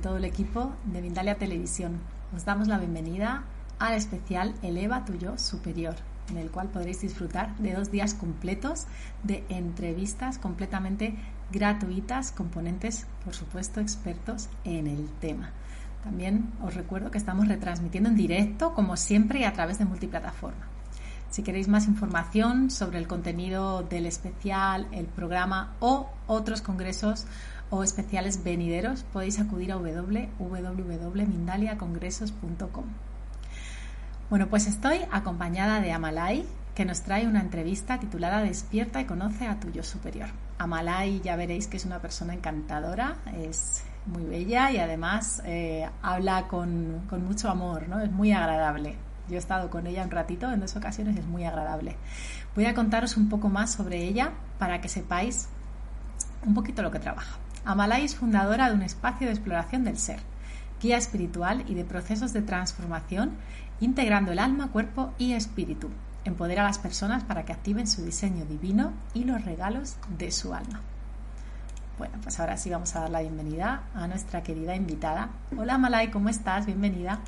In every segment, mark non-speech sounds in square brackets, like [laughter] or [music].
todo el equipo de Mindalia Televisión. Os damos la bienvenida al especial Eleva tu yo superior, en el cual podréis disfrutar de dos días completos de entrevistas completamente gratuitas, componentes, por supuesto, expertos en el tema. También os recuerdo que estamos retransmitiendo en directo, como siempre, y a través de multiplataforma. Si queréis más información sobre el contenido del especial, el programa o otros congresos o especiales venideros, podéis acudir a www.mindaliacongresos.com. Bueno, pues estoy acompañada de Amalai, que nos trae una entrevista titulada Despierta y conoce a tu yo superior. Amalai ya veréis que es una persona encantadora, es muy bella y además eh, habla con, con, mucho amor, ¿no? Es muy agradable. Yo he estado con ella un ratito en dos ocasiones es muy agradable. Voy a contaros un poco más sobre ella para que sepáis un poquito lo que trabaja. Amalai es fundadora de un espacio de exploración del ser, guía espiritual y de procesos de transformación, integrando el alma, cuerpo y espíritu. Empodera a las personas para que activen su diseño divino y los regalos de su alma. Bueno, pues ahora sí vamos a dar la bienvenida a nuestra querida invitada. Hola Amalai, ¿cómo estás? Bienvenida.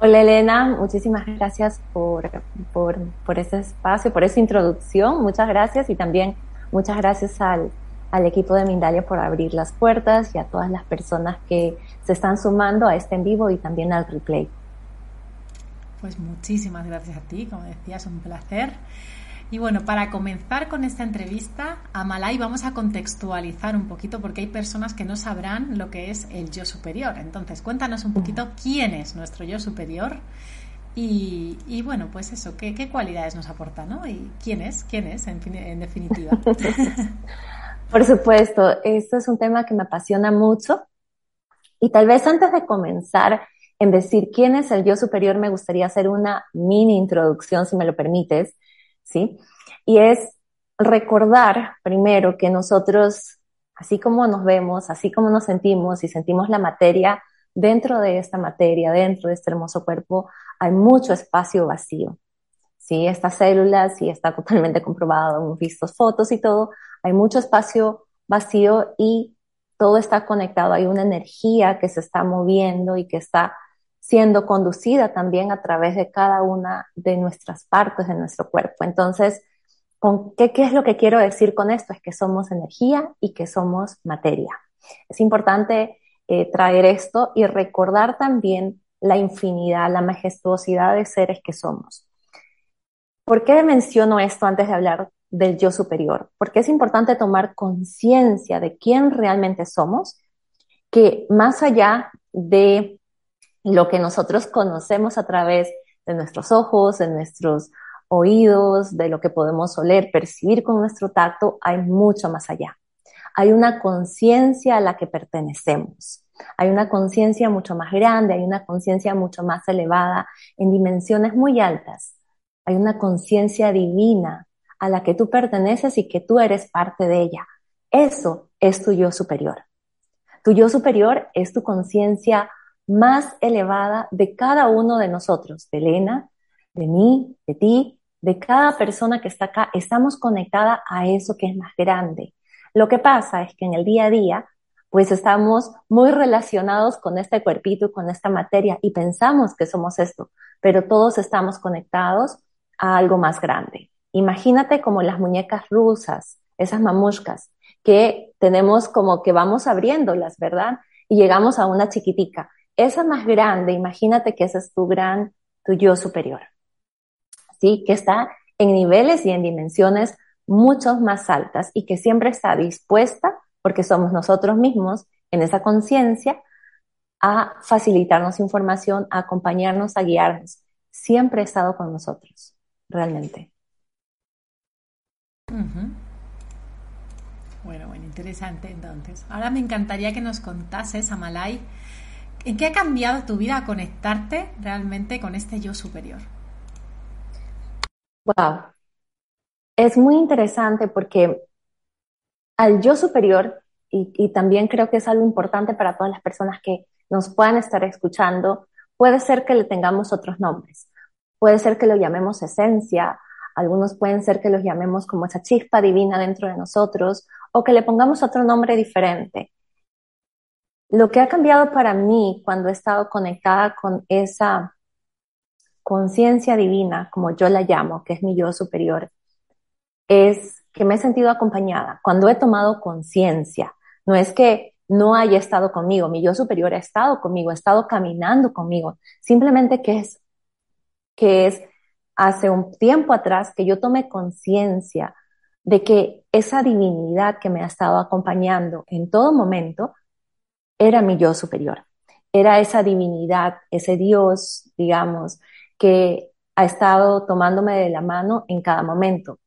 Hola Elena, muchísimas gracias por, por, por este espacio, por esa introducción. Muchas gracias y también muchas gracias al, al equipo de Mindalia por abrir las puertas y a todas las personas que se están sumando a este en vivo y también al replay. Pues muchísimas gracias a ti, como decías, un placer. Y bueno, para comenzar con esta entrevista, a Malay vamos a contextualizar un poquito porque hay personas que no sabrán lo que es el yo superior. Entonces, cuéntanos un poquito quién es nuestro yo superior y, y bueno, pues eso, ¿qué, qué, cualidades nos aporta, ¿no? Y quién es, quién es, en, en definitiva. [laughs] Por supuesto, esto es un tema que me apasiona mucho. Y tal vez antes de comenzar en decir quién es el yo superior, me gustaría hacer una mini introducción, si me lo permites, ¿sí? Y es recordar primero que nosotros, así como nos vemos, así como nos sentimos y sentimos la materia, dentro de esta materia, dentro de este hermoso cuerpo, hay mucho espacio vacío. ¿sí? Estas células, sí está totalmente comprobado, hemos visto fotos y todo, hay mucho espacio vacío y todo está conectado, hay una energía que se está moviendo y que está siendo conducida también a través de cada una de nuestras partes de nuestro cuerpo. Entonces, ¿con qué, es lo que quiero decir con esto? Es que somos energía y que somos materia. Es importante eh, traer esto y recordar también la infinidad, la majestuosidad de seres que somos. ¿Por qué menciono esto antes de hablar del yo superior, porque es importante tomar conciencia de quién realmente somos, que más allá de lo que nosotros conocemos a través de nuestros ojos, de nuestros oídos, de lo que podemos oler, percibir con nuestro tacto, hay mucho más allá. Hay una conciencia a la que pertenecemos. Hay una conciencia mucho más grande, hay una conciencia mucho más elevada, en dimensiones muy altas. Hay una conciencia divina a la que tú perteneces y que tú eres parte de ella. Eso es tu yo superior. Tu yo superior es tu conciencia más elevada de cada uno de nosotros, de Elena, de mí, de ti, de cada persona que está acá. Estamos conectada a eso que es más grande. Lo que pasa es que en el día a día, pues estamos muy relacionados con este cuerpito y con esta materia y pensamos que somos esto, pero todos estamos conectados a algo más grande. Imagínate como las muñecas rusas, esas mamushkas, que tenemos como que vamos abriéndolas, ¿verdad? Y llegamos a una chiquitica. Esa más grande, imagínate que ese es tu gran, tu yo superior. ¿Sí? Que está en niveles y en dimensiones mucho más altas y que siempre está dispuesta, porque somos nosotros mismos en esa conciencia, a facilitarnos información, a acompañarnos, a guiarnos. Siempre ha estado con nosotros, realmente. Bueno, bueno, interesante entonces. Ahora me encantaría que nos contases, Amalai, ¿en qué ha cambiado tu vida a conectarte realmente con este yo superior? Wow. Es muy interesante porque al yo superior, y, y también creo que es algo importante para todas las personas que nos puedan estar escuchando, puede ser que le tengamos otros nombres. Puede ser que lo llamemos esencia, algunos pueden ser que los llamemos como esa chispa divina dentro de nosotros o que le pongamos otro nombre diferente. lo que ha cambiado para mí cuando he estado conectada con esa conciencia divina, como yo la llamo, que es mi yo superior, es que me he sentido acompañada cuando he tomado conciencia. No es que no haya estado conmigo, mi yo superior ha estado conmigo, ha estado caminando conmigo. Simplemente que es, que es hace un tiempo atrás que yo tomé conciencia de que esa divinidad que me ha estado acompañando en todo momento era mi yo superior. Era esa divinidad, ese Dios, digamos, que ha estado tomándome de la mano en cada momento.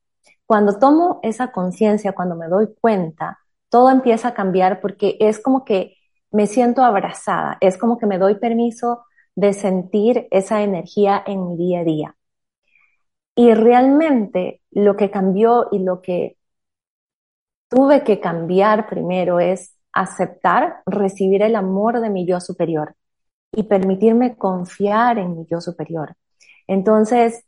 Cuando tomo esa conciencia, cuando me doy cuenta, todo empieza a cambiar porque es como que me siento abrazada, es como que me doy permiso de sentir esa energía en mi día a día. Y realmente lo que cambió y lo que tuve que cambiar primero es aceptar, recibir el amor de mi yo superior y permitirme confiar en mi yo superior. Entonces,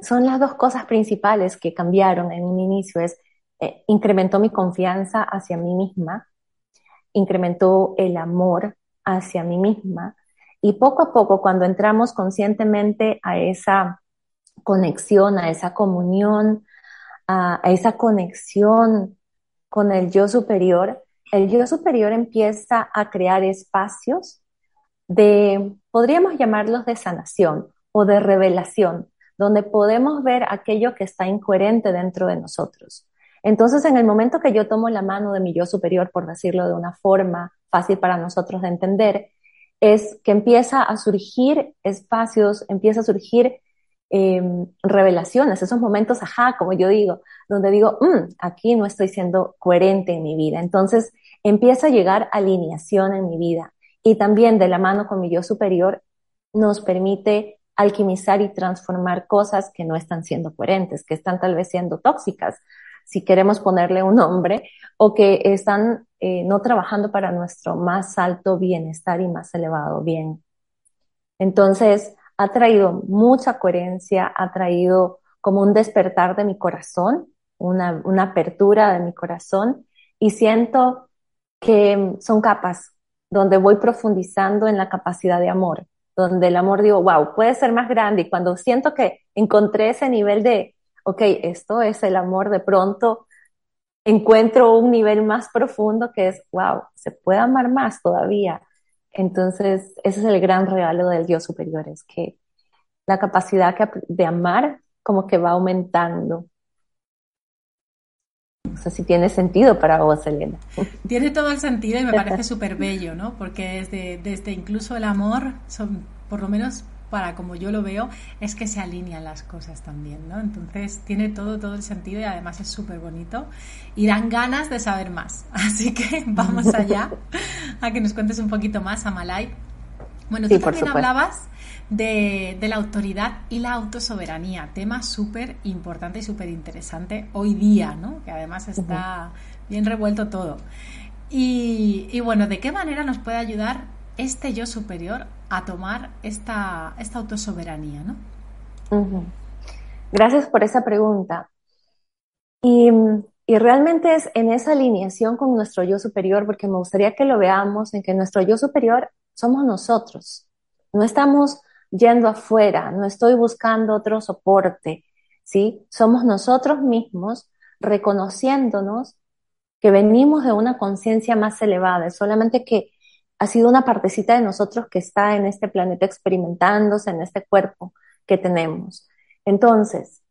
son las dos cosas principales que cambiaron en un inicio. Es, eh, incrementó mi confianza hacia mí misma, incrementó el amor hacia mí misma y poco a poco cuando entramos conscientemente a esa conexión, a esa comunión, a esa conexión con el yo superior, el yo superior empieza a crear espacios de, podríamos llamarlos de sanación o de revelación, donde podemos ver aquello que está incoherente dentro de nosotros. Entonces, en el momento que yo tomo la mano de mi yo superior, por decirlo de una forma fácil para nosotros de entender, es que empieza a surgir espacios, empieza a surgir em, revelaciones, esos momentos, ajá, como yo digo, donde digo, mm, aquí no estoy siendo coherente en mi vida. Entonces empieza a llegar alineación en mi vida y también de la mano con mi yo superior nos permite alquimizar y transformar cosas que no están siendo coherentes, que están tal vez siendo tóxicas, si queremos ponerle un nombre, o que están eh, no trabajando para nuestro más alto bienestar y más elevado bien. Entonces, ha traído mucha coherencia, ha traído como un despertar de mi corazón, una, una apertura de mi corazón, y siento que son capas donde voy profundizando en la capacidad de amor donde el amor digo, wow, puede ser más grande y cuando siento que encontré ese nivel de, ok, esto es el amor, de pronto encuentro un nivel más profundo que es, wow, se puede amar más todavía. Entonces, ese es el gran regalo del Dios superior, es que la capacidad de amar como que va aumentando. No sé si tiene sentido para vos, Elena. [laughs] Tiene todo el sentido y me parece [laughs] súper bello, ¿no? Porque desde, desde incluso el amor, son, por lo menos para como yo lo veo, es que se alinean las cosas también, ¿no? Entonces tiene todo, todo el sentido y además es súper bonito y dan ganas de saber más. [laughs] Así que vamos allá a que nos cuentes un poquito más, Amalai. Bueno, tú también hablabas de, la autoridad y la autosoberanía, tema súper importante y súper interesante hoy día, ¿no? Que además está bien revuelto todo. Y, bueno, ¿de qué manera nos puede ayudar este yo superior a tomar esta, esta autosoberanía, ¿no? Gracias por esa pregunta. Y, y, realmente es en esa alineación con nuestro yo superior, porque me gustaría que lo veamos en que nuestro yo superior somos nosotros. No estamos yendo afuera, no estoy buscando otro soporte, ¿sí? Somos nosotros mismos reconociéndonos que venimos de una conciencia más elevada, solamente que ha sido una partecita de nosotros que está en este planeta experimentándose, en este cuerpo que tenemos. Entonces,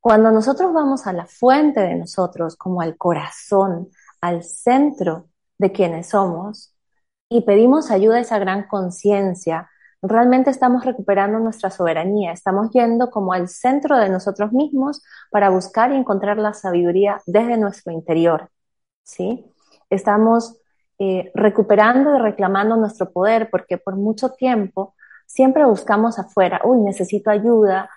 cuando nosotros vamos a la fuente de nosotros, como al corazón, al centro de quienes somos, y pedimos ayuda a esa gran conciencia, realmente estamos recuperando nuestra soberanía, estamos yendo como al centro de nosotros mismos para buscar y encontrar la sabiduría desde nuestro interior, ¿sí? Estamos eh, recuperando y reclamando nuestro poder porque por mucho tiempo siempre buscamos afuera, uy, necesito ayuda,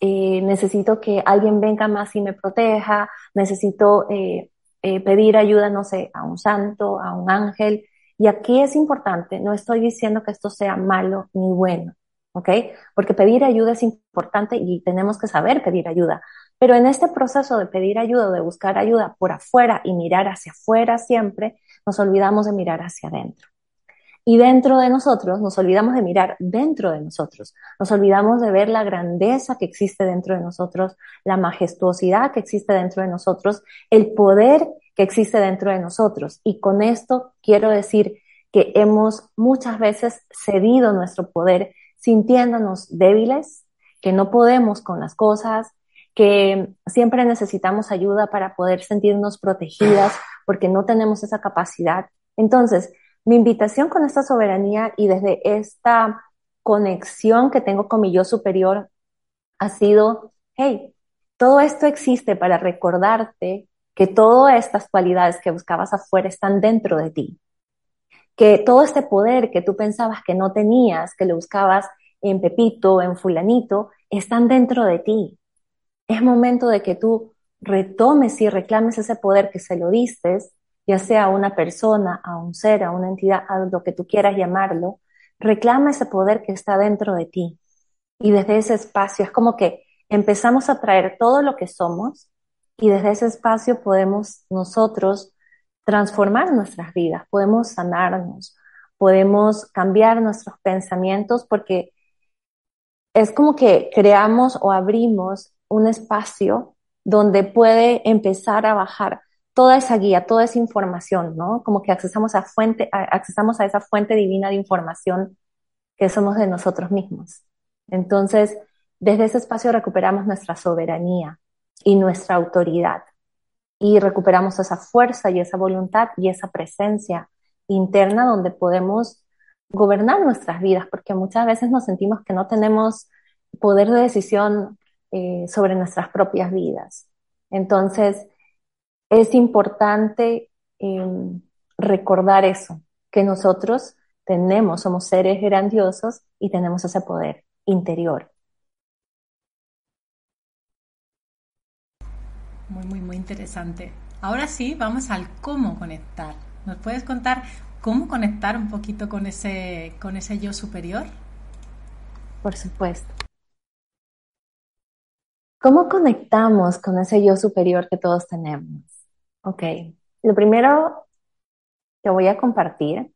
eh, necesito que alguien venga más y me proteja, necesito eh, pedir ayuda, no sé, a un santo, a un ángel, y aquí es importante, no estoy diciendo que esto sea malo ni bueno, ¿ok? Porque pedir ayuda es importante y tenemos que saber pedir ayuda. Pero en este proceso de pedir ayuda, de buscar ayuda por afuera y mirar hacia afuera siempre, nos olvidamos de mirar hacia adentro. Y dentro de nosotros, nos olvidamos de mirar dentro de nosotros, nos olvidamos de ver la grandeza que existe dentro de nosotros, la majestuosidad que existe dentro de nosotros, el poder que existe dentro de nosotros. Y con esto quiero decir que hemos muchas veces cedido nuestro poder sintiéndonos débiles, que no podemos con las cosas, que siempre necesitamos ayuda para poder sentirnos protegidas porque no tenemos esa capacidad. Entonces, mi invitación con esta soberanía y desde esta conexión que tengo con mi yo superior ha sido, hey, todo esto existe para recordarte que todas estas cualidades que buscabas afuera están dentro de ti. Que todo este poder que tú pensabas que no tenías, que lo buscabas en Pepito, en fulanito, están dentro de ti. Es momento de que tú retomes y reclames ese poder que se lo diste ya sea a una persona, a un ser, a una entidad, a lo que tú quieras llamarlo, reclama ese poder que está dentro de ti. Y desde ese espacio es como que empezamos a traer todo lo que somos y desde ese espacio podemos nosotros transformar nuestras vidas, podemos sanarnos, podemos cambiar nuestros pensamientos porque es como que creamos o abrimos un espacio donde puede empezar a bajar toda esa guía, toda esa información, ¿no? Como que accesamos a, fuente, accesamos a esa fuente divina de información que somos de nosotros mismos. Entonces, desde ese espacio recuperamos nuestra soberanía y nuestra autoridad y recuperamos esa fuerza y esa voluntad y esa presencia interna donde podemos gobernar nuestras vidas, porque muchas veces nos sentimos que no tenemos poder de decisión eh, sobre nuestras propias vidas. Entonces, es importante em, recordar eso, que nosotros tenemos, somos seres grandiosos y tenemos ese poder interior. Muy, muy, muy interesante. Ahora sí, vamos al cómo conectar. ¿Nos puedes contar cómo conectar un poquito con ese, con ese yo superior? Por supuesto. ¿Cómo conectamos con ese yo superior que todos tenemos? Ok, lo primero que voy a compartir,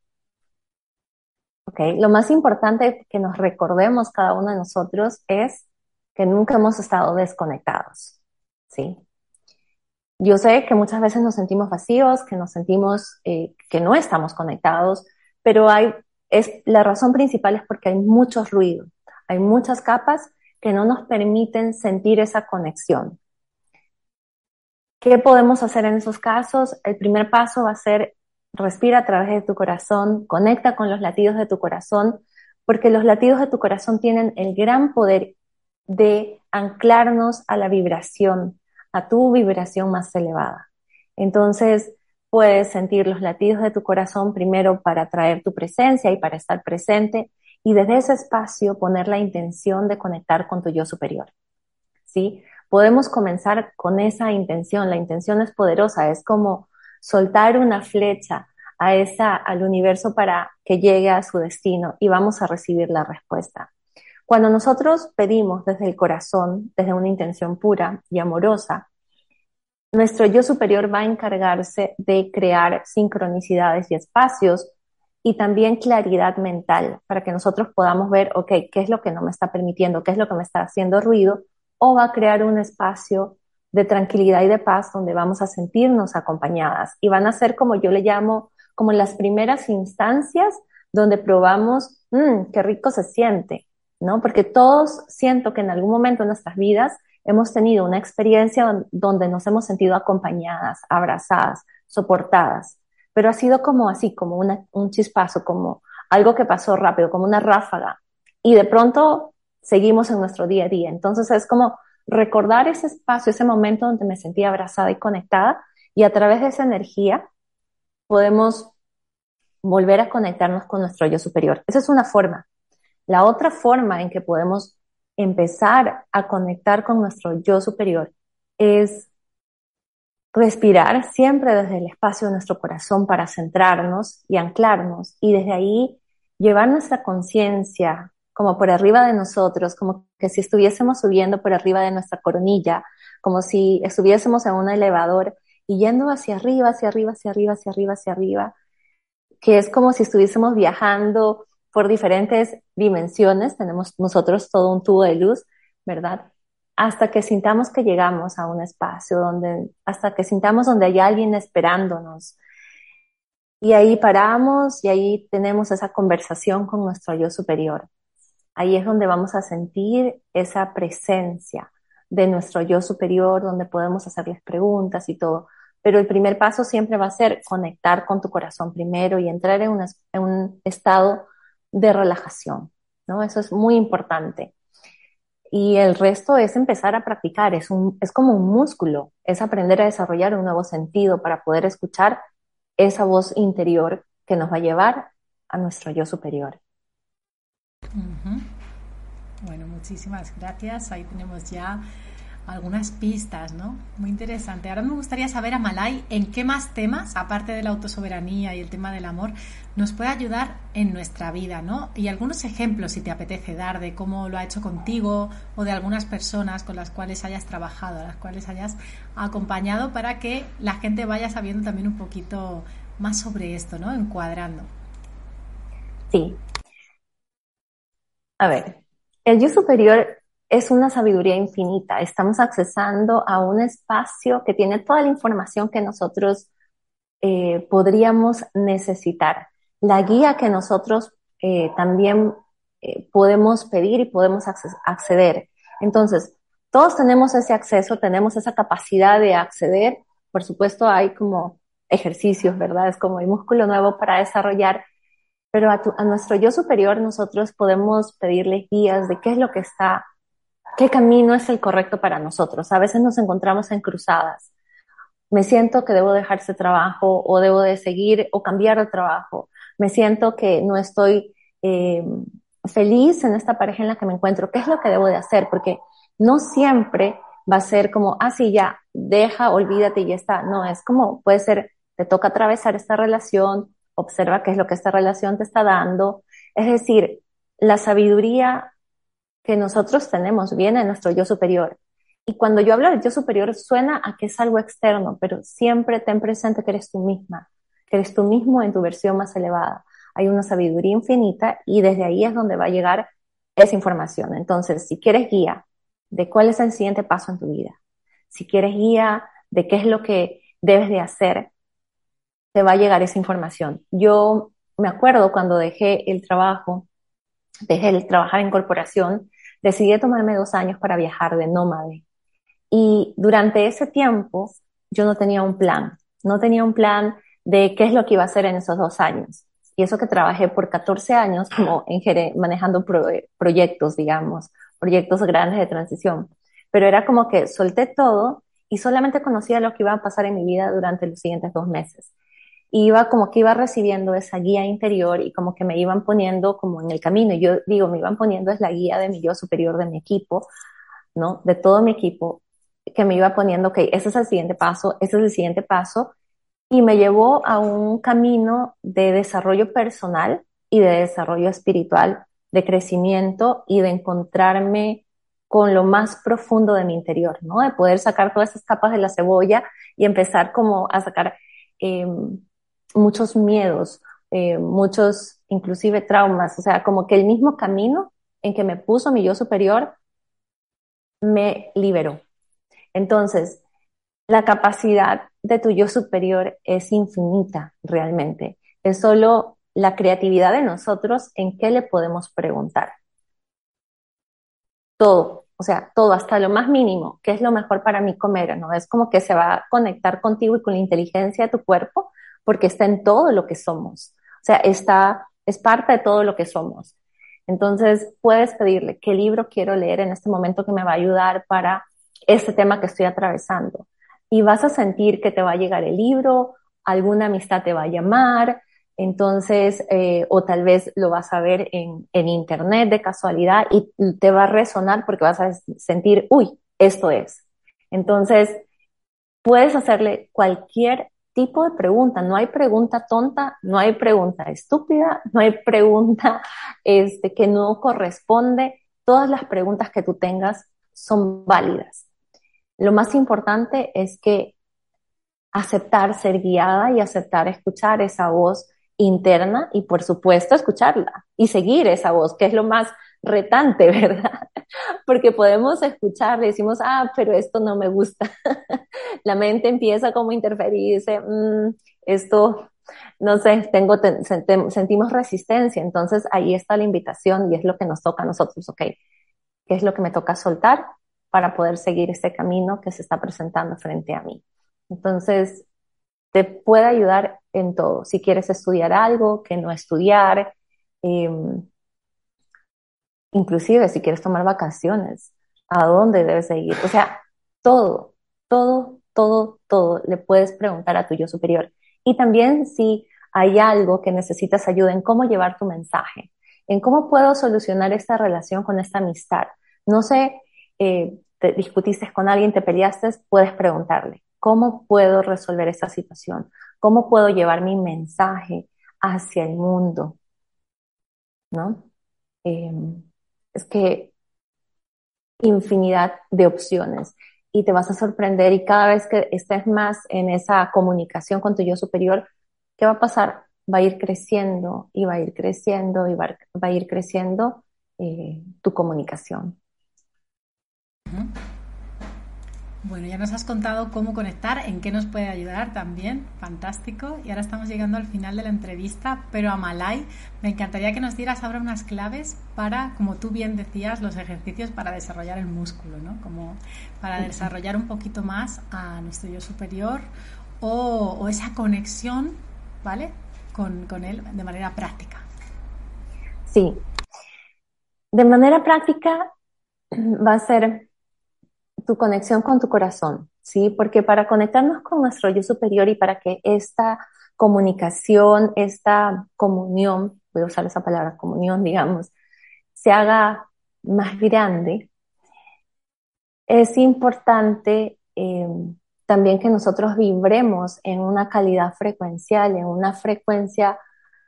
ok, lo más importante que nos recordemos cada uno de nosotros es que nunca hemos estado desconectados, ¿sí? Yo sé que muchas veces nos sentimos vacíos, que nos sentimos eh, que no estamos conectados, pero hay, es, la razón principal es porque hay mucho ruido, hay muchas capas que no nos permiten sentir esa conexión. ¿Qué podemos hacer en esos casos? El primer paso va a ser respira a través de tu corazón, conecta con los latidos de tu corazón, porque los latidos de tu corazón tienen el gran poder de anclarnos a la vibración, a tu vibración más elevada. Entonces, puedes sentir los latidos de tu corazón primero para traer tu presencia y para estar presente y desde ese espacio poner la intención de conectar con tu yo superior. ¿Sí? podemos comenzar con esa intención. La intención es poderosa, es como soltar una flecha a esa, al universo para que llegue a su destino y vamos a recibir la respuesta. Cuando nosotros pedimos desde el corazón, desde una intención pura y amorosa, nuestro yo superior va a encargarse de crear sincronicidades y espacios y también claridad mental para que nosotros podamos ver, ok, ¿qué es lo que no me está permitiendo? ¿Qué es lo que me está haciendo ruido? o va a crear un espacio de tranquilidad y de paz donde vamos a sentirnos acompañadas y van a ser como yo le llamo, como las primeras instancias donde probamos, mmm, qué rico se siente, ¿no? Porque todos siento que en algún momento de nuestras vidas hemos tenido una experiencia donde nos hemos sentido acompañadas, abrazadas, soportadas, pero ha sido como así, como un chispazo, como algo que pasó rápido, como una ráfaga. Y de pronto seguimos en nuestro día a día. Entonces es como recordar ese espacio, ese momento donde me sentía abrazada y conectada y a través de esa energía podemos volver a conectarnos con nuestro yo superior. Esa es una forma. La otra forma en que podemos empezar a conectar con nuestro yo superior es respirar siempre desde el espacio de nuestro corazón para centrarnos y anclarnos y desde ahí llevar nuestra conciencia como por arriba de nosotros, como que si estuviésemos subiendo por arriba de nuestra coronilla, como si estuviésemos en un elevador y yendo hacia arriba, hacia arriba, hacia arriba, hacia arriba, hacia arriba, que es como si estuviésemos viajando por diferentes dimensiones, tenemos nosotros todo un tubo de luz, ¿verdad? Hasta que sintamos que llegamos a un espacio donde, hasta que sintamos donde hay alguien esperándonos. Y ahí paramos y ahí tenemos esa conversación con nuestro yo superior. Ahí es donde vamos a sentir esa presencia de nuestro yo superior, donde podemos hacerles preguntas y todo. Pero el primer paso siempre va a ser conectar con tu corazón primero y entrar en, un estado de relajación, ¿no? Eso es muy importante. Y el resto es empezar a practicar, es, un, es como un músculo, es aprender a desarrollar un nuevo sentido para poder escuchar esa voz interior que nos va a llevar a nuestro yo superior. Bueno, muchísimas gracias. Ahí tenemos ya algunas pistas, ¿no? Muy interesante. Ahora me gustaría saber, Amalai, en qué más temas, aparte de la autosoberanía y el tema del amor, nos puede ayudar en nuestra vida, ¿no? Y algunos ejemplos, si te apetece dar, de cómo lo ha hecho contigo o de algunas personas con las cuales hayas trabajado, a las cuales hayas acompañado para que la gente vaya sabiendo también un poquito más sobre esto, ¿no? Encuadrando. Sí. A ver, el yo superior es una sabiduría infinita. Estamos accesando a un espacio que tiene toda la información que nosotros eh, podríamos necesitar. La guía que nosotros eh, también eh, podemos pedir y podemos acceder. Entonces, todos tenemos ese acceso, tenemos esa capacidad de acceder. Por supuesto, hay como ejercicios, ¿verdad? Es como el músculo nuevo para desarrollar. Pero a, a nuestro yo superior nosotros podemos pedirle guías de qué es lo que está qué camino es el correcto para nosotros. A veces nos encontramos en cruzadas. Me siento que debo dejar ese trabajo o debo de seguir o cambiar el trabajo. Me siento que no estoy eh, feliz en esta pareja en la que me encuentro. ¿Qué es lo que debo de hacer? Porque no siempre va a ser como, ah, sí, ya, deja, olvídate y ya está. No, es como, puede ser, te toca atravesar esta relación, observa qué es lo que esta relación te está dando. Es decir, la sabiduría que nosotros tenemos viene de nuestro yo superior. Y cuando yo hablo del yo superior suena a que es algo externo, pero siempre ten presente que eres tú misma, que eres tú mismo en tu versión más elevada. Hay una sabiduría infinita y desde ahí es donde va a llegar esa información. Entonces, si quieres guía de cuál es el siguiente paso en tu vida, si quieres guía de qué es lo que debes de hacer, te va a llegar esa información. Yo me acuerdo cuando dejé el trabajo dejé el trabajar en corporación, decidí tomarme dos años para viajar de nómade. Y durante ese tiempo yo no tenía un plan, no tenía un plan de qué es lo que iba a hacer en esos dos años. Y eso que trabajé por 14 años como en manejando proyectos, digamos, proyectos grandes de transición. Pero era como que solté todo y solamente conocía lo que iba a pasar en mi vida durante los siguientes dos meses iba como que iba recibiendo esa guía interior y como que me iban poniendo como en el camino. Yo digo, me iban poniendo es la guía de mi yo superior de mi equipo, ¿no? De todo mi equipo, que me iba poniendo, ok, ese es el siguiente paso, ese es el siguiente paso, y me llevó a un camino de desarrollo personal y de desarrollo espiritual, de crecimiento y de encontrarme con lo más profundo de mi interior, ¿no? De poder sacar todas esas capas de la cebolla y empezar como a sacar eh, muchos miedos, eh, muchos inclusive traumas, o sea, como que el mismo camino en que me puso mi yo superior me liberó. Entonces, la capacidad de tu yo superior es infinita realmente. Es solo la creatividad de nosotros en qué le podemos preguntar. Todo, o sea, todo, hasta lo más mínimo, qué es lo mejor para mí comer, ¿no? Es como que se va a conectar contigo y con la inteligencia de tu cuerpo porque está en todo lo que somos. O sea, está, es parte de todo lo que somos. Entonces, puedes pedirle qué libro quiero leer en este momento que me va a ayudar para este tema que estoy atravesando. Y vas a sentir que te va a llegar el libro, alguna amistad te va a llamar, entonces, eh, o tal vez lo vas a ver en, en internet de casualidad y te va a resonar porque vas a sentir, uy, esto es. Entonces, puedes hacerle cualquier tipo de pregunta. No hay pregunta tonta, no hay pregunta estúpida, no hay pregunta [laughs] este, que no corresponde. Todas las preguntas que tú tengas son válidas. Lo más importante es que aceptar ser guiada y aceptar escuchar esa voz interna y por supuesto escucharla y seguir esa voz, que es lo más retante, [laughs] ¿verdad? Porque podemos escuchar, decimos, ah, pero esto no me gusta. [laughs] La mente empieza como a interferir y dice, mm, esto, no sé, tengo, sentimos resistencia. Entonces ahí está la invitación y es lo que nos toca a nosotros, ¿ok? ¿Qué es lo que me toca soltar para poder seguir este camino que se está presentando frente a mí? Entonces, te puede ayudar en todo. Si quieres estudiar algo, que no estudiar, eh, inclusive si quieres tomar vacaciones, a dónde debes de ir. O sea, todo, todo, todo, todo le puedes preguntar a tu yo superior. Y también si hay algo que necesitas ayuda en cómo llevar tu mensaje, en cómo puedo solucionar esta relación con esta amistad. No sé, eh, te discutiste con alguien, te peleaste, puedes preguntarle, ¿cómo puedo resolver esta situación? ¿Cómo puedo llevar mi mensaje hacia el mundo? ¿No? Em, es que infinidad de opciones y te vas a sorprender y cada vez que estés más en esa comunicación con tu yo superior, ¿qué va a pasar? Va a ir creciendo y va a ir creciendo y va, a ir creciendo eh, tu comunicación. Bueno, ya nos has contado cómo conectar, en qué nos puede ayudar también, fantástico. Y ahora estamos llegando al final de la entrevista, pero a Malay, me encantaría que nos dieras ahora unas claves para, como tú bien decías, los ejercicios para desarrollar el músculo, ¿no? Como para desarrollar un poquito más a nuestro yo superior o, o esa conexión, ¿vale? Con, con él de manera práctica. Sí. De manera práctica va a ser tu conexión con tu corazón, ¿sí? Porque para conectarnos con nuestro yo superior y para que esta comunicación, esta comunión, voy a usar esa palabra, comunión, digamos, se haga más grande, es importante eh, también que nosotros vibremos en una calidad frecuencial, en una frecuencia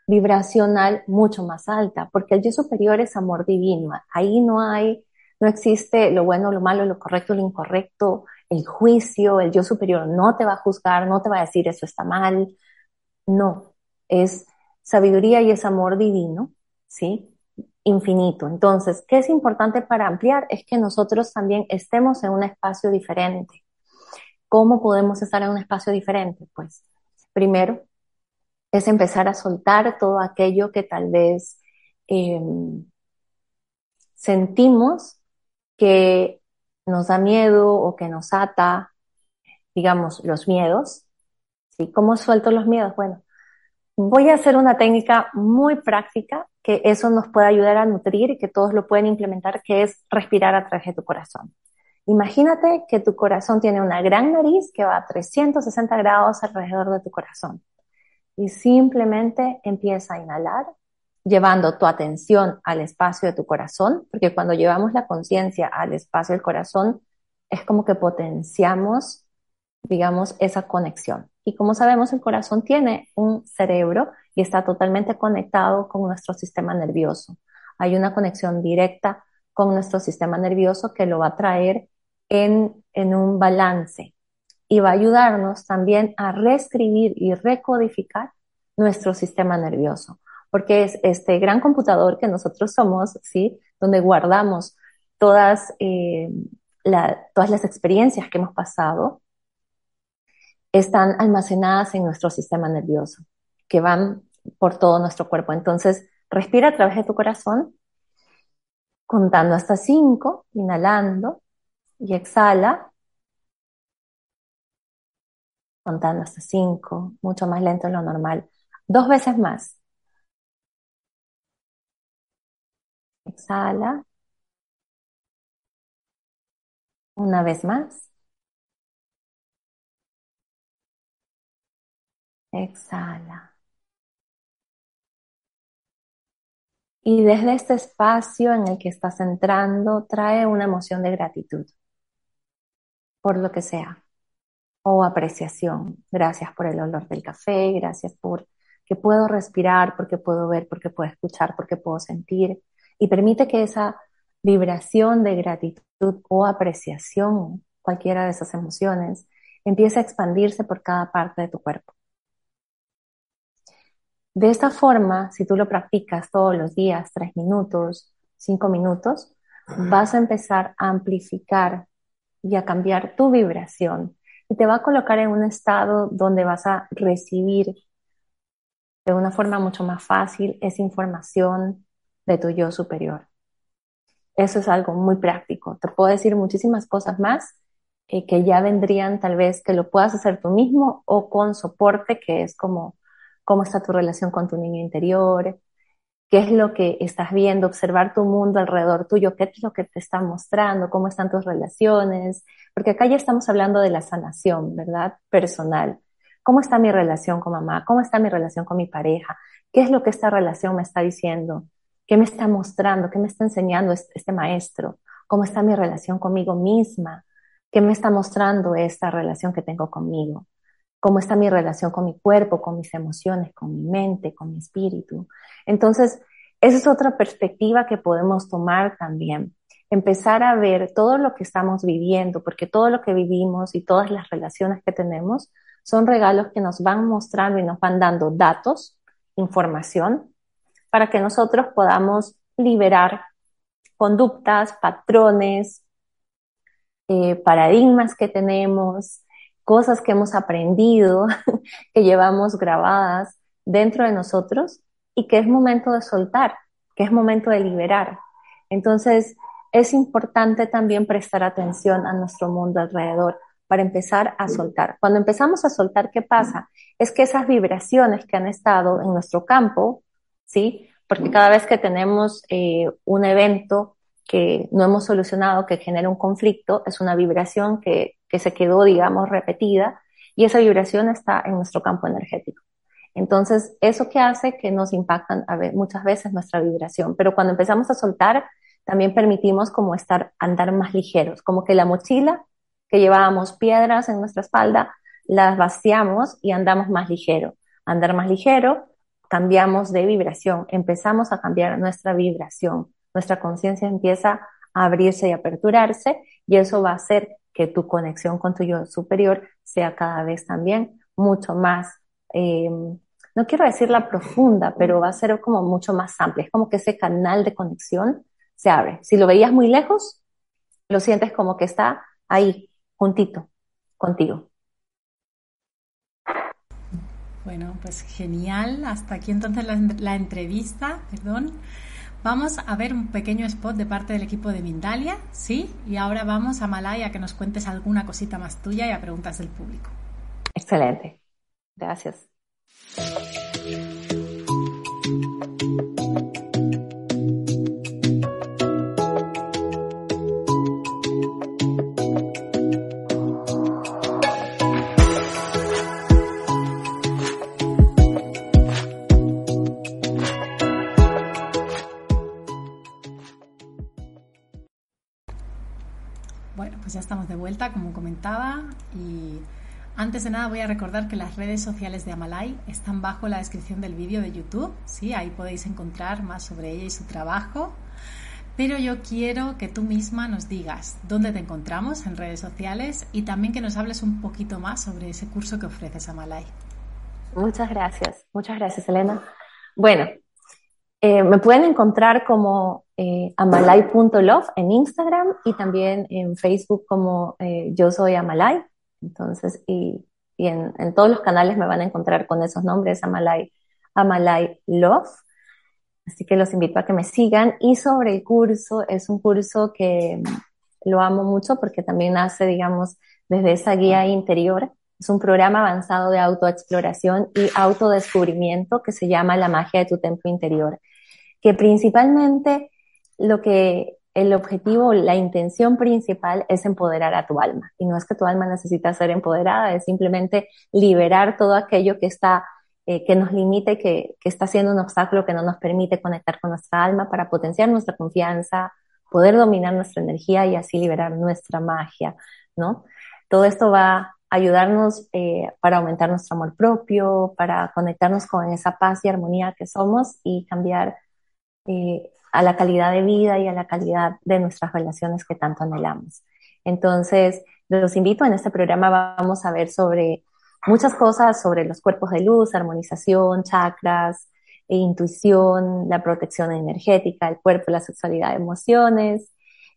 vibracional mucho más alta, porque el yo superior es amor divino. Ahí no hay no existe lo bueno, lo malo, lo correcto, lo incorrecto, el juicio, el yo superior no te va a juzgar, no te va a decir eso está mal. No, es sabiduría y es amor divino, ¿sí? Infinito. Entonces, ¿qué es importante para ampliar? Es que nosotros también estemos en un espacio diferente. ¿Cómo podemos estar en un espacio diferente? Pues, primero, es empezar a soltar todo aquello que tal vez em, sentimos que nos da miedo o que nos ata, digamos, los miedos. ¿sí? ¿Cómo suelto los miedos? Bueno, voy a hacer una técnica muy práctica que eso nos puede ayudar a nutrir y que todos lo pueden implementar, que es respirar a través de tu corazón. Imagínate que tu corazón tiene una gran nariz que va a 360 grados alrededor de tu corazón. Y simplemente empieza a inhalar llevando tu atención al espacio de tu corazón, porque cuando llevamos la conciencia al espacio del corazón, es como que potenciamos, digamos, esa conexión. Y como sabemos, el corazón tiene un cerebro y está totalmente conectado con nuestro sistema nervioso. Hay una conexión directa con nuestro sistema nervioso que lo va a traer en, en un balance y va a ayudarnos también a reescribir y recodificar nuestro sistema nervioso porque es este gran computador que nosotros somos, ¿sí? Donde guardamos todas, eh, todas las experiencias que hemos pasado, están almacenadas en nuestro sistema nervioso, que van por todo nuestro cuerpo. Entonces, respira a través de tu corazón, contando hasta cinco, inhalando, y exhala, contando hasta cinco, mucho más lento de lo normal. Dos veces más. Exhala. Una vez más. Exhala. Y desde este espacio en el que estás entrando, trae una emoción de gratitud por lo que sea o apreciación. Gracias por el olor del café, gracias por que puedo respirar, porque puedo ver, porque puedo escuchar, porque puedo sentir y permite que esa vibración de gratitud o apreciación, cualquiera de esas emociones, empiece a expandirse por cada parte de tu cuerpo. De esta forma, si tú lo practicas todos los días, tres minutos, cinco minutos, vas a empezar a amplificar y a cambiar tu vibración y te va a colocar en un estado donde vas a recibir de una forma mucho más fácil esa información de tu yo superior. Eso es algo muy práctico. Te puedo decir muchísimas cosas más eh, que ya vendrían tal vez que lo puedas hacer tú mismo o con soporte, que es como cómo está tu relación con tu niño interior, qué es lo que estás viendo, observar tu mundo alrededor tuyo, qué es lo que te está mostrando, cómo están tus relaciones, porque acá ya estamos hablando de la sanación, ¿verdad? Personal. ¿Cómo está mi relación con mamá? ¿Cómo está mi relación con mi pareja? ¿Qué es lo que esta relación me está diciendo? ¿Qué me está mostrando? ¿Qué me está enseñando este maestro? ¿Cómo está mi relación conmigo misma? ¿Qué me está mostrando esta relación que tengo conmigo? ¿Cómo está mi relación con mi cuerpo, con mis emociones, con mi mente, con mi espíritu? Entonces, esa es otra perspectiva que podemos tomar también. Empezar a ver todo lo que estamos viviendo, porque todo lo que vivimos y todas las relaciones que tenemos son regalos que nos van mostrando y nos van dando datos, información, para que nosotros podamos liberar conductas, patrones, eh, paradigmas que tenemos, cosas que hemos aprendido, [laughs] que llevamos grabadas dentro de nosotros y que es momento de soltar, que es momento de liberar. Entonces, es importante también prestar atención a nuestro mundo alrededor para empezar a soltar. Cuando empezamos a soltar, ¿qué pasa? Es que esas vibraciones que han estado en nuestro campo, ¿sí? Porque cada vez que tenemos eh, un evento que no hemos solucionado, que genera un conflicto, es una vibración que, que se quedó, digamos, repetida y esa vibración está en nuestro campo energético. Entonces, eso que hace que nos impactan muchas veces nuestra vibración, pero cuando empezamos a soltar, también permitimos como estar, andar más ligeros, como que la mochila que llevábamos piedras en nuestra espalda, las vaciamos y andamos más ligero. Andar más ligero, cambiamos de vibración, empezamos a cambiar nuestra vibración nuestra conciencia empieza a abrirse y aperturarse y eso va a hacer que tu conexión con tu yo superior sea cada vez también mucho más, eh, no quiero decir la profunda, pero va a ser como mucho más amplia. Es como que ese canal de conexión se abre. Si lo veías muy lejos, lo sientes como que está ahí, juntito, contigo. Bueno, pues genial. Hasta aquí entonces la, entrevista, perdón. Vamos a ver un pequeño spot de parte del equipo de Mindalia, ¿sí? Y ahora vamos a Malaya que nos cuentes alguna cosita más tuya y a preguntas del público. Excelente. Gracias. Como comentaba, y antes de nada voy a recordar que las redes sociales de Amalai están bajo la descripción del vídeo de YouTube, ¿sí? ahí podéis encontrar más sobre ella y su trabajo. Pero yo quiero que tú misma nos digas dónde te encontramos en redes sociales y también que nos hables un poquito más sobre ese curso que ofreces Amalai. Muchas gracias, muchas gracias Elena. Bueno, eh, me pueden encontrar como eh, amalai.love en Instagram y también en Facebook como eh, yo soy Amalai. Entonces, y, y en, todos los canales me van a encontrar con esos nombres, Amalai, Amalai Love. Así que los invito a que me sigan. Y sobre el curso, es un curso que lo amo mucho porque también nace, digamos, desde esa guía interior. Es un programa avanzado de autoexploración y autodescubrimiento que se llama La magia de tu templo interior, que principalmente lo que el objetivo, la intención principal es empoderar a tu alma. Y no es que tu alma necesita ser empoderada, es simplemente liberar todo aquello que está, eh, que nos limite, que, que está siendo un obstáculo que no nos permite conectar con nuestra alma para potenciar nuestra confianza, poder dominar nuestra energía y así liberar nuestra magia, ¿no? Todo esto va a ayudarnos eh, para aumentar nuestro amor propio, para conectarnos con esa paz y armonía que somos y cambiar eh, a la calidad de vida y a la calidad de nuestras relaciones que tanto anhelamos. Entonces, los invito, en este programa vamos a ver sobre muchas cosas sobre los cuerpos de luz, armonización, chakras, e intuición, la protección energética, el cuerpo, la sexualidad, emociones,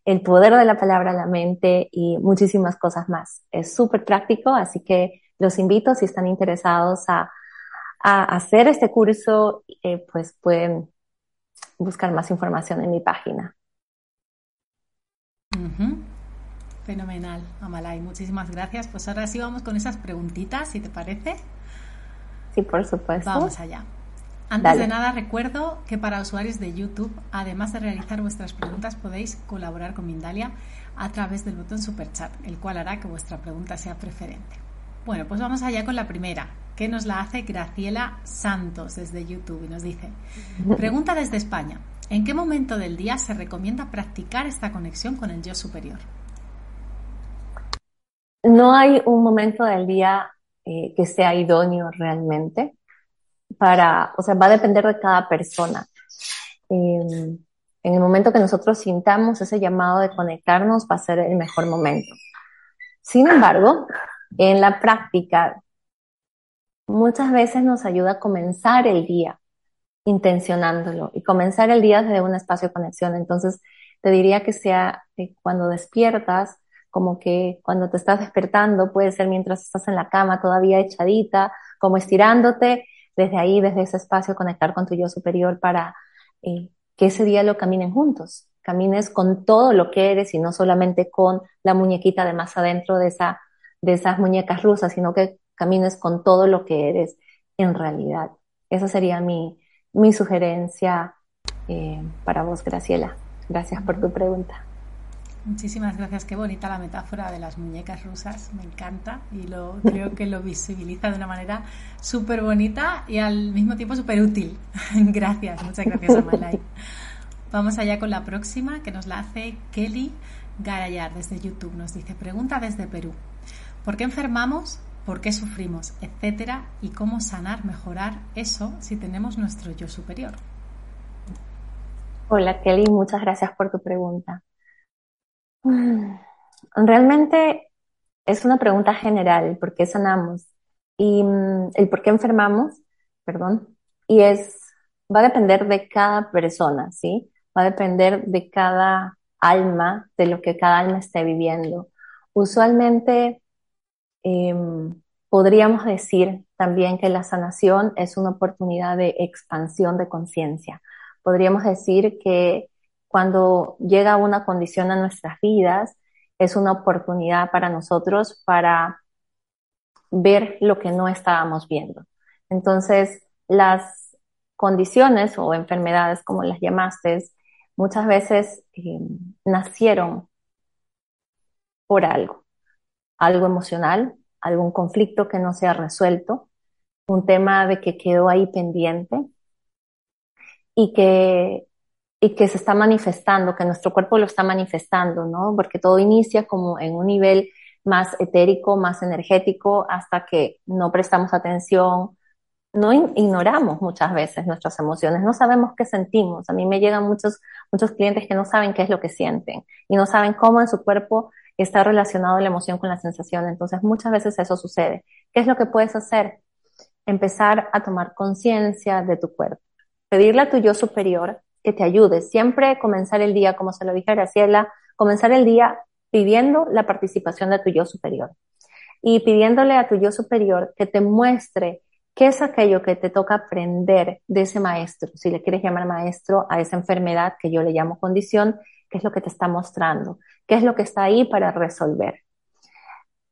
el poder de la palabra la mente y muchísimas cosas más. Es súper práctico, así que los invito si están interesados a, hacer este curso, eh, pues pueden buscar más información en mi página. Fenomenal, Amalai. Muchísimas gracias. Pues ahora sí vamos con esas preguntitas, si te parece. Sí, por supuesto. Vamos allá. Antes de nada, recuerdo que para usuarios de YouTube, además de realizar vuestras preguntas, podéis colaborar con Mindalia a través del botón Super Chat, el cual hará que vuestra pregunta sea preferente. Bueno, pues vamos allá con la primera, que nos la hace Graciela Santos desde YouTube y nos dice, pregunta desde España, ¿en qué momento del día se recomienda practicar esta conexión con el yo superior? No hay un momento del día eh, que sea idóneo realmente para, o sea, va a depender de cada persona. en el momento que nosotros sintamos ese llamado de conectarnos va a ser el mejor momento. Sin embargo, en la práctica, muchas veces nos ayuda a comenzar el día intencionándolo y comenzar el día desde un espacio de conexión. Entonces, te diría que sea cuando despiertas, como que cuando te estás despertando, puede ser mientras estás en la cama todavía echadita, como estirándote desde ahí, desde ese espacio, conectar con tu yo superior para eh, que ese día lo caminen juntos. Camines con todo lo que eres y no solamente con la muñequita de más adentro de, esa, de esas muñecas rusas, sino que camines con todo lo que eres en realidad. Esa sería mi, mi sugerencia eh, para vos, Graciela. Gracias por tu pregunta. Muchísimas gracias, qué bonita la metáfora de las muñecas rusas, me encanta y lo, creo que lo visibiliza de una manera súper bonita y al mismo tiempo súper útil. [laughs] gracias, muchas gracias Amalai. [laughs] Vamos allá con la próxima que nos la hace Kelly Garayar desde YouTube. Nos dice, pregunta desde Perú, ¿por qué enfermamos? ¿Por qué sufrimos? Etcétera, y cómo sanar, mejorar eso si tenemos nuestro yo superior. Hola Kelly, muchas gracias por tu pregunta. Mm, realmente es una pregunta general, ¿por qué sanamos? Y mm, el por qué enfermamos, perdón, y es, va a depender de cada persona, ¿sí? Va a depender de cada alma, de lo que cada alma esté viviendo. Usualmente em, podríamos decir también que la sanación es una oportunidad de expansión de conciencia. Podríamos decir que cuando llega una condición a nuestras vidas, es una oportunidad para nosotros para ver lo que no estábamos viendo. Entonces, las condiciones o enfermedades, como las llamaste, muchas veces eh, nacieron por algo, algo emocional, algún conflicto que no se ha resuelto, un tema de que quedó ahí pendiente y que y que se está manifestando, que nuestro cuerpo lo está manifestando, ¿no? Porque todo inicia como en un nivel más etérico, más energético, hasta que no prestamos atención, no ignoramos muchas veces nuestras emociones, no sabemos qué sentimos. A mí me llegan muchos, muchos clientes que no saben qué es lo que sienten y no saben cómo en su cuerpo está relacionado la emoción con la sensación. Entonces muchas veces eso sucede. ¿Qué es lo que puedes hacer? Empezar a tomar conciencia de tu cuerpo. Pedirle a tu yo superior que te ayude. Siempre comenzar el día, como se lo dije a Graciela, comenzar el día pidiendo la participación de tu yo superior y pidiéndole a tu yo superior que te muestre qué es aquello que te toca aprender de ese maestro, si le quieres llamar maestro a esa enfermedad que yo le llamo condición, qué es lo que te está mostrando, qué es lo que está ahí para resolver.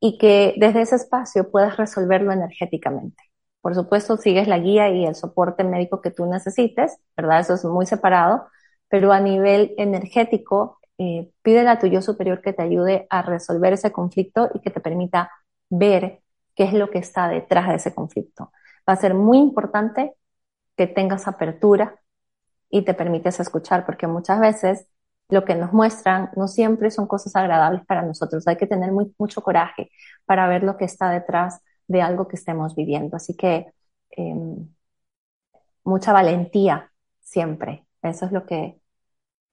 Y que desde ese espacio puedas resolverlo energéticamente. Por supuesto, sigues la guía y el soporte médico que tú necesites, ¿verdad? Eso es muy separado, pero a nivel energético, eh, pídele a tu yo superior que te ayude a resolver ese conflicto y que te permita ver qué es lo que está detrás de ese conflicto. Va a ser muy importante que tengas apertura y te permites escuchar, porque muchas veces lo que nos muestran no siempre son cosas agradables para nosotros. Hay que tener muy, mucho coraje para ver lo que está detrás de algo que estemos viviendo. Así que em, mucha valentía siempre. Eso es lo que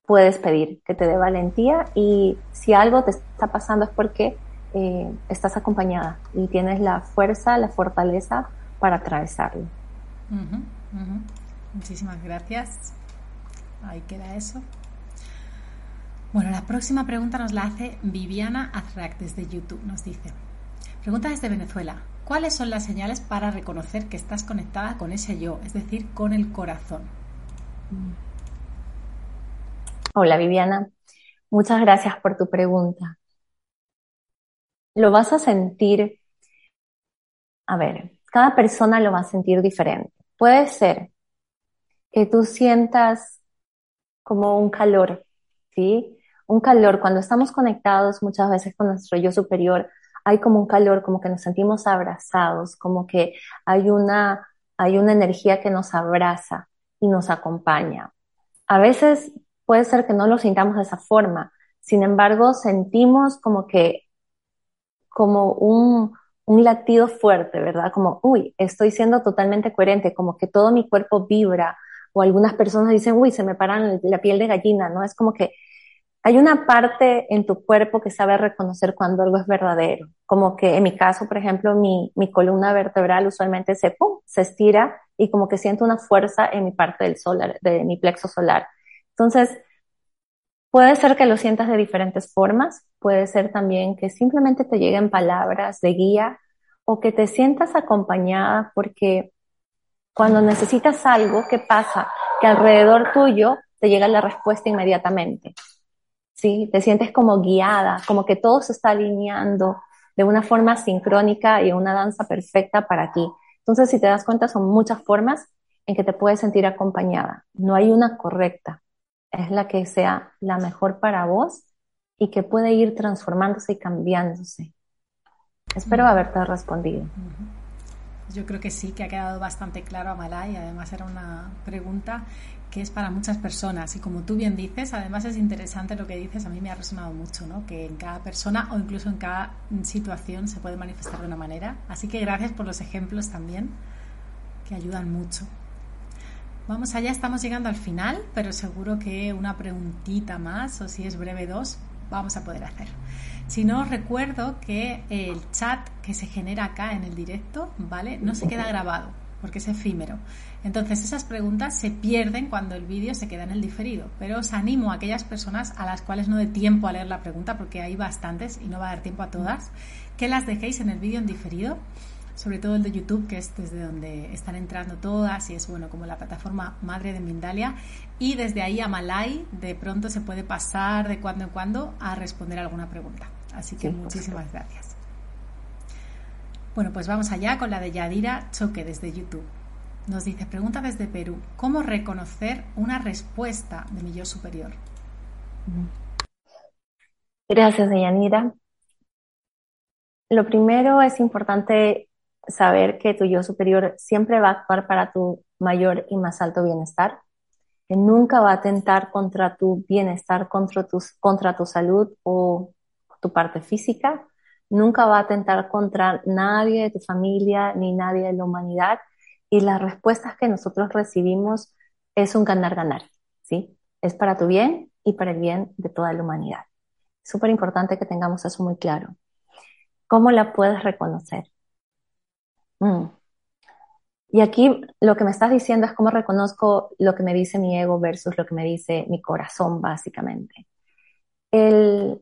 puedes pedir, que te dé valentía y si algo te está pasando es porque eh, estás acompañada y tienes la fuerza, la fortaleza para atravesarlo. Muchísimas gracias. Ahí queda eso. Bueno, la próxima pregunta nos la hace Viviana Azrak desde YouTube. Nos dice, pregunta desde Venezuela, ¿cuáles son las señales para reconocer que estás conectada con ese yo, es decir, con el corazón? Hola Viviana, muchas gracias por tu pregunta. Lo vas a sentir, a ver, cada persona lo va a sentir diferente. Puede ser que tú sientas como un calor, ¿sí? Un calor, cuando estamos conectados muchas veces con nuestro yo superior, hay como un calor, como que nos sentimos abrazados, como que hay una, hay una energía que nos abraza y nos acompaña. A veces puede ser que no lo sintamos de esa forma, sin embargo sentimos como que, como un, un latido fuerte, ¿verdad? Como, uy, estoy siendo totalmente coherente, como que todo mi cuerpo vibra, o algunas personas dicen, uy, se me paran la piel de gallina, ¿no? Es como que hay una parte en tu cuerpo que sabe reconocer cuando algo es verdadero. Como que en mi caso, por ejemplo, mi, mi columna vertebral usualmente se, pum, se estira y como que siento una fuerza en mi parte del solar, de mi plexo solar. Entonces, puede ser que lo sientas de diferentes formas, puede ser también que simplemente te lleguen palabras de guía o que te sientas acompañada porque cuando necesitas algo, ¿qué pasa? Que alrededor tuyo te llega la respuesta inmediatamente. ¿Sí? Te sientes como guiada, como que todo se está alineando de una forma sincrónica y una danza perfecta para ti. Entonces, si te das cuenta, son muchas formas en que te puedes sentir acompañada. No hay una correcta. Es la que sea la mejor para vos y que puede ir transformándose y cambiándose. Espero haberte respondido. Yo creo que sí, que ha quedado bastante claro a Malay. Además, era una pregunta que es para muchas personas. Y como tú bien dices, además es interesante lo que dices, a mí me ha resonado mucho, ¿no? que en cada persona o incluso en cada situación se puede manifestar de una manera. Así que gracias por los ejemplos también, que ayudan mucho. Vamos allá, estamos llegando al final, pero seguro que una preguntita más, o si es breve dos, vamos a poder hacer. Si no, recuerdo que el chat que se genera acá en el directo, ¿vale? No se queda grabado, porque es efímero. Entonces esas preguntas se pierden cuando el vídeo se queda en el diferido, pero os animo a aquellas personas a las cuales no dé tiempo a leer la pregunta, porque hay bastantes y no va a dar tiempo a todas, que las dejéis en el vídeo en diferido, sobre todo el de YouTube, que es desde donde están entrando todas y es bueno como la plataforma madre de Mindalia, y desde ahí a Malay de pronto se puede pasar de cuando en cuando a responder alguna pregunta. Así que muchísimas gracias. Bueno, pues vamos allá con la de Yadira Choque desde YouTube. Nos dice, pregunta desde Perú, ¿cómo reconocer una respuesta de mi yo superior? Gracias, Deyanira. Lo primero es importante saber que tu yo superior siempre va a actuar para tu mayor y más alto bienestar, que nunca va a atentar contra tu bienestar, contra, tus, contra tu salud o tu parte física, nunca va a atentar contra nadie de tu familia ni nadie de la humanidad, y las respuestas que nosotros recibimos es un ganar-ganar, ¿sí? Es para tu bien y para el bien de toda la humanidad. Súper importante que tengamos eso muy claro. ¿Cómo la puedes reconocer? Mm. Y aquí lo que me estás diciendo es cómo reconozco lo que me dice mi ego versus lo que me dice mi corazón, básicamente. El,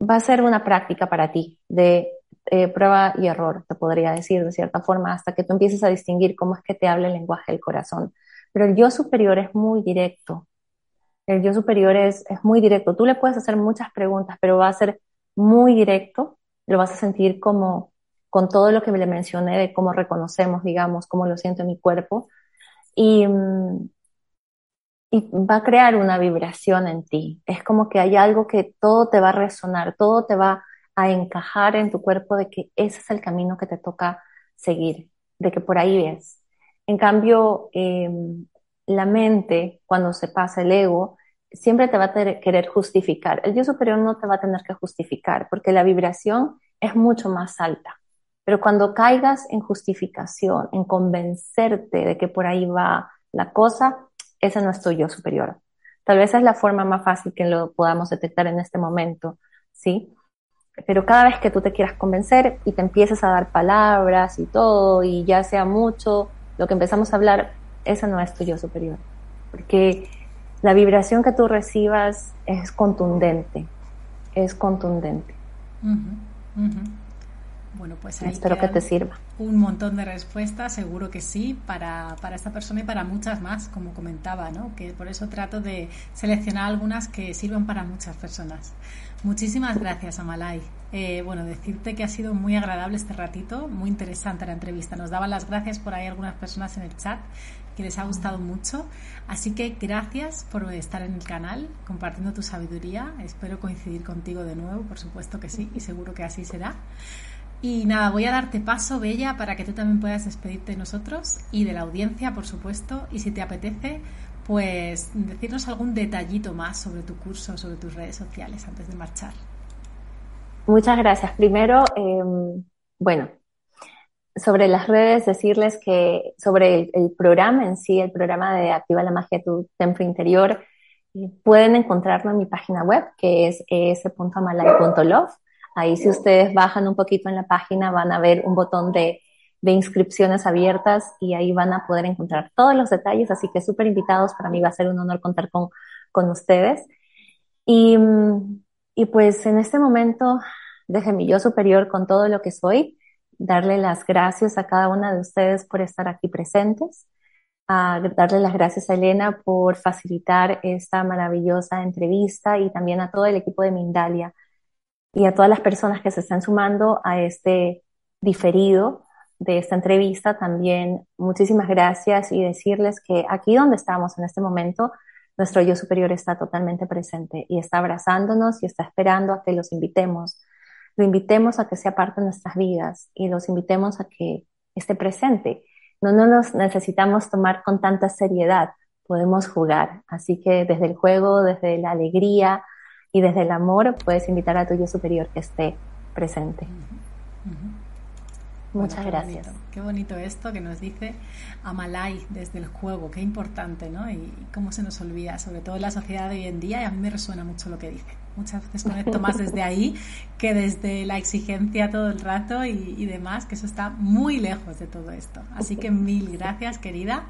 va a ser una práctica para ti de eh, prueba y error, te podría decir de cierta forma, hasta que tú empieces a distinguir cómo es que te habla el lenguaje del corazón. Pero el yo superior es muy directo. El yo superior es, es muy directo. Tú le puedes hacer muchas preguntas, pero va a ser muy directo. Lo vas a sentir como con todo lo que le mencioné de cómo reconocemos, digamos, cómo lo siento en mi cuerpo. Y, mm, y va a crear una vibración en ti. Es como que hay algo que todo te va a resonar, todo te va a encajar en tu cuerpo de que ese es el camino que te toca seguir, de que por ahí ves. En cambio, em, la mente, cuando se pasa el ego, siempre te va a querer justificar. El Dios superior no te va a tener que justificar porque la vibración es mucho más alta. Pero cuando caigas en justificación, en convencerte de que por ahí va la cosa, ese no es tu yo superior. Tal vez es la forma más fácil que lo podamos detectar en este momento, ¿sí? Pero cada vez que tú te quieras convencer y te empieces a dar palabras y todo, y ya sea mucho, lo que empezamos a hablar, ese no es tu yo superior. Porque la vibración que tú recibas es contundente, es contundente. Bueno, pues ahí Espero que te sirva. Un montón de respuestas, seguro que sí, para, para, esta persona y para muchas más, como comentaba, ¿no? Que por eso trato de seleccionar algunas que sirvan para muchas personas. Muchísimas gracias, Amalai. Eh, bueno, decirte que ha sido muy agradable este ratito, muy interesante la entrevista. Nos daban las gracias por ahí algunas personas en el chat que les ha gustado mucho. Así que gracias por estar en el canal, compartiendo tu sabiduría. Espero coincidir contigo de nuevo, por supuesto que sí, y seguro que así será. Y nada, voy a darte paso, Bella, para que tú también puedas despedirte de nosotros y de la audiencia, por supuesto. Y si te apetece, pues decirnos algún detallito más sobre tu curso, sobre tus redes sociales antes de marchar. Muchas gracias. Primero, em, bueno, sobre las redes, decirles que sobre el, programa en sí, el programa de Activa la Magia de tu Templo Interior, pueden encontrarlo en mi página web, que es. Ahí si ustedes bajan un poquito en la página van a ver un botón de, de inscripciones abiertas y ahí van a poder encontrar todos los detalles, así que súper invitados, para mí va a ser un honor contar con, con ustedes. Y, y pues en este momento, desde mi yo superior con todo lo que soy, darle las gracias a cada una de ustedes por estar aquí presentes, a darle las gracias a Elena por facilitar esta maravillosa entrevista y también a todo el equipo de Mindalia y a todas las personas que se están sumando a este diferido de esta entrevista. También muchísimas gracias y decirles que aquí donde estamos en este momento, nuestro yo superior está totalmente presente y está abrazándonos y está esperando a que los invitemos. Lo invitemos a que sea parte de nuestras vidas y los invitemos a que esté presente. No, no nos necesitamos tomar con tanta seriedad, podemos jugar. Así que desde el juego, desde la alegría, y desde el amor puedes invitar a tu yo superior que esté presente. Muchas gracias. qué bonito esto que nos dice Amalai desde el juego, qué importante, ¿no? Y cómo se nos olvida, sobre todo en la sociedad de hoy en día, y a mí me resuena mucho lo que dice. Muchas veces conecto más desde ahí que desde la exigencia todo el rato y, y demás, que eso está muy lejos de todo esto. Así que mil gracias, querida.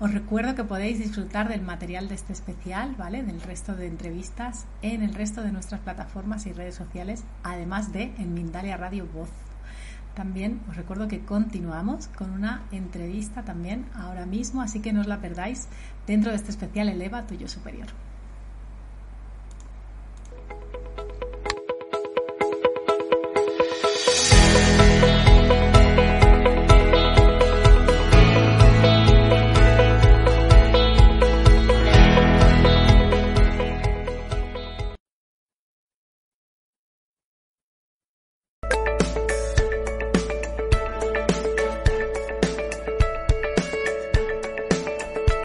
Os recuerdo que podéis disfrutar del material de este especial, ¿vale? Del resto de entrevistas en el resto de nuestras plataformas y redes sociales, además de en Mindalia Radio Voz. También os recuerdo que continuamos con una entrevista también ahora mismo, así que no os la perdáis dentro de este especial Eleva Tuyo Superior.